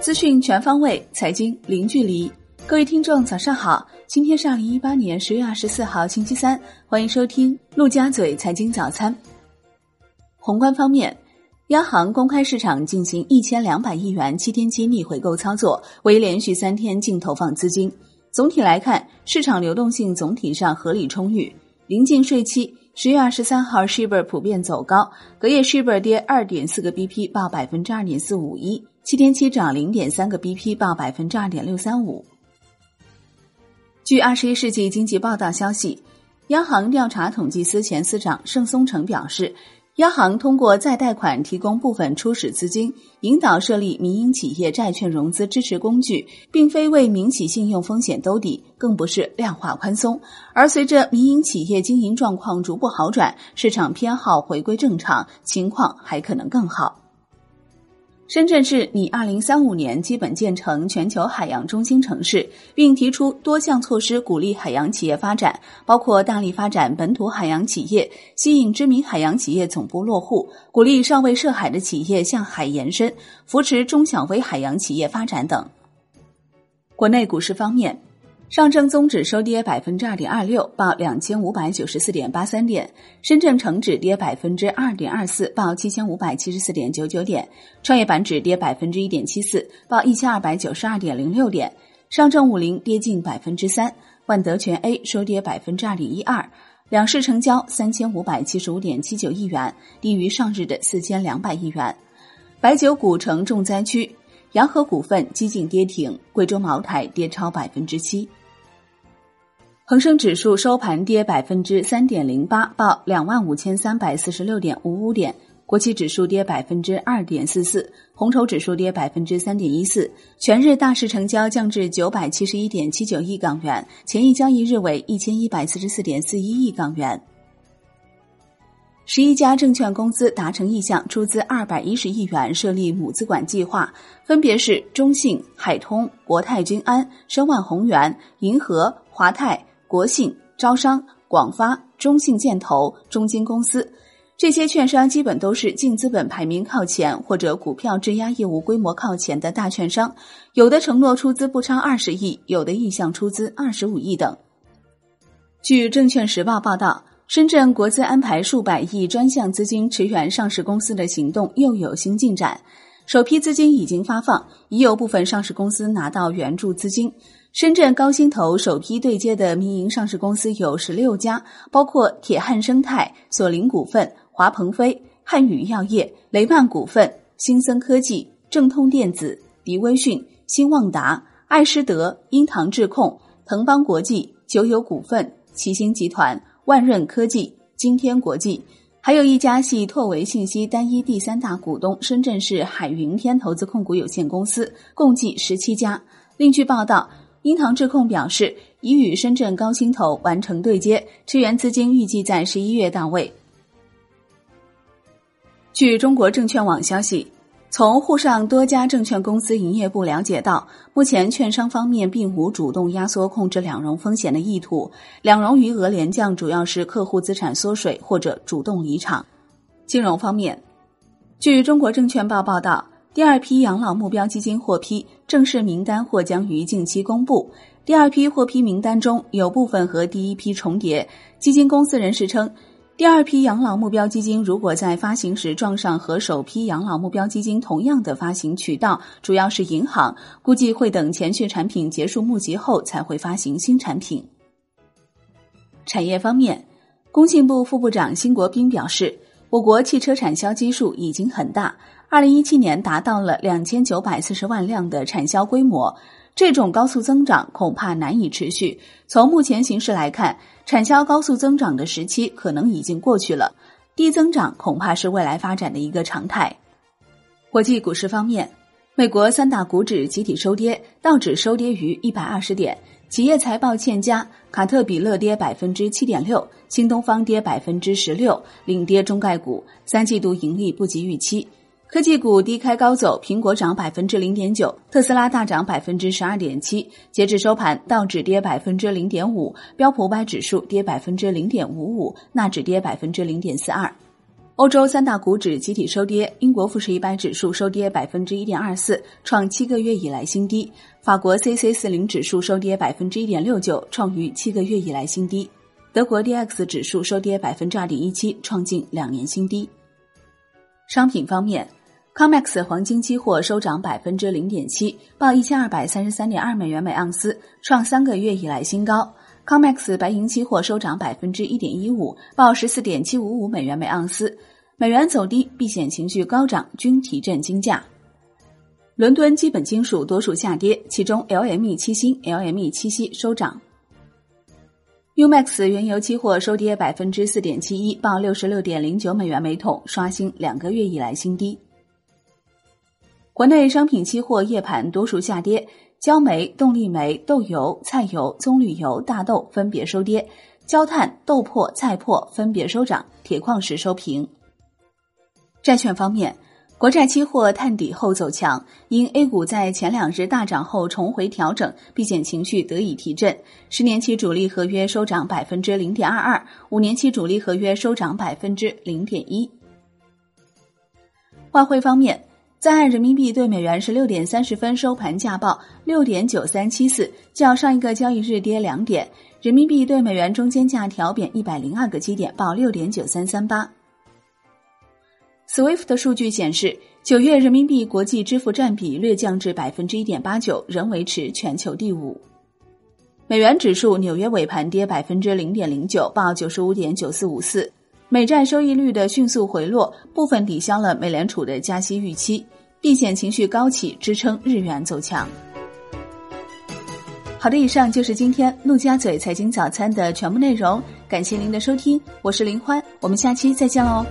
资讯全方位，财经零距离。各位听众，早上好！今天是二零一八年十月二十四号，星期三，欢迎收听陆家嘴财经早餐。宏观方面，央行公开市场进行一千两百亿元七天期逆回购操作，为连续三天净投放资金。总体来看，市场流动性总体上合理充裕。临近税期，十月二十三号，shibor 普遍走高，隔夜 shibor 跌二点四个 bp，报百分之二点四五一。七天期涨零点三个 BP，报百分之二点六三五。据二十一世纪经济报道消息，央行调查统计司前司长盛松成表示，央行通过再贷款提供部分初始资金，引导设立民营企业债券融资支持工具，并非为民企信用风险兜底，更不是量化宽松。而随着民营企业经营状况逐步好转，市场偏好回归正常，情况还可能更好。深圳市拟二零三五年基本建成全球海洋中心城市，并提出多项措施鼓励海洋企业发展，包括大力发展本土海洋企业，吸引知名海洋企业总部落户，鼓励尚未涉海的企业向海延伸，扶持中小微海洋企业发展等。国内股市方面。上证综指收跌百分之二点二六，报两千五百九十四点八三点；深圳成指跌百分之二点二四，报七千五百七十四点九九点；创业板指跌百分之一点七四，报一千二百九十二点零六点；上证五零跌近百分之三，万德全 A 收跌百分之二点一二。两市成交三千五百七十五点七九亿元，低于上日的四千两百亿元。白酒股成重灾区。洋河股份激进跌停，贵州茅台跌超百分之七。恒生指数收盘跌百分之三点零八，报两万五千三百四十六点五五点。国企指数跌百分之二点四四，红筹指数跌百分之三点一四。全日大市成交降至九百七十一点七九亿港元，前一交易日为一千一百四十四点四一亿港元。十一家证券公司达成意向，出资二百一十亿元设立母资管计划，分别是中信、海通、国泰君安、申万宏源、银河、华泰、国信、招商、广发、中信建投、中金公司。这些券商基本都是净资本排名靠前或者股票质押业务规模靠前的大券商，有的承诺出资不超二十亿，有的意向出资二十五亿等。据证券时报报道。深圳国资安排数百亿专项资金驰援上市公司的行动又有新进展，首批资金已经发放，已有部分上市公司拿到援助资金。深圳高新投首批对接的民营上市公司有十六家，包括铁汉生态、索林股份、华鹏飞、汉语药业、雷曼股份、新森科技、正通电子、迪威讯、新旺达、爱施德、英唐智控、腾邦国际、九友股份、齐星集团。万润科技、金天国际，还有一家系拓维信息单一第三大股东深圳市海云天投资控股有限公司，共计十七家。另据报道，英唐智控表示已与深圳高新投完成对接，支援资金预计在十一月到位。据中国证券网消息。从沪上多家证券公司营业部了解到，目前券商方面并无主动压缩控制两融风险的意图，两融余额连降主要是客户资产缩水或者主动离场。金融方面，据中国证券报报道，第二批养老目标基金获批，正式名单或将于近期公布。第二批获批名单中有部分和第一批重叠，基金公司人士称。第二批养老目标基金如果在发行时撞上和首批养老目标基金同样的发行渠道，主要是银行，估计会等前续产品结束募集后才会发行新产品。产业方面，工信部副部长辛国斌表示，我国汽车产销基数已经很大，二零一七年达到了两千九百四十万辆的产销规模。这种高速增长恐怕难以持续。从目前形势来看，产销高速增长的时期可能已经过去了，低增长恐怕是未来发展的一个常态。国际股市方面，美国三大股指集体收跌，道指收跌逾一百二十点，企业财报欠佳，卡特彼勒跌百分之七点六，新东方跌百分之十六，领跌中概股，三季度盈利不及预期。科技股低开高走，苹果涨百分之零点九，特斯拉大涨百分之十二点七。截至收盘，道指跌百分之零点五，标普五百指数跌百分之零点五五，纳指跌百分之零点四二。欧洲三大股指集体收跌，英国富时一百指数收跌百分之一点二四，创七个月以来新低；法国 C C 四零指数收跌百分之一点六九，创于七个月以来新低；德国 D X 指数收跌百分之二点一七，创近两年新低。商品方面，COMEX 黄金期货收涨百分之零点七，报一千二百三十三点二美元每盎司，创三个月以来新高。COMEX 白银期货收涨百分之一点一五，报十四点七五五美元每盎司。美元走低，避险情绪高涨，均提振金价。伦敦基本金属多数下跌，其中 LME 七锌、LME 七锡收涨。UMAX 原油期货收跌百分之四点七一，报六十六点零九美元每桶，刷新两个月以来新低。国内商品期货夜盘多数下跌。焦煤、动力煤、豆油、菜油、棕榈油、大豆分别收跌，焦炭、豆粕、菜粕分别收涨，铁矿石收平。债券方面，国债期货探底后走强，因 A 股在前两日大涨后重回调整，避险情绪得以提振。十年期主力合约收涨百分之零点二二，五年期主力合约收涨百分之零点一。外汇方面。在岸人民币对美元十六点三十分收盘价报六点九三七四，较上一个交易日跌两点。人民币对美元中间价调贬一百零二个基点，报六点九三三八。SWIFT 的数据显示，九月人民币国际支付占比略降至百分之一点八九，仍维持全球第五。美元指数纽约尾盘跌百分之零点零九，报九十五点九四五四。美债收益率的迅速回落，部分抵消了美联储的加息预期，避险情绪高企，支撑日元走强。好的，以上就是今天陆家嘴财经早餐的全部内容，感谢您的收听，我是林欢，我们下期再见喽。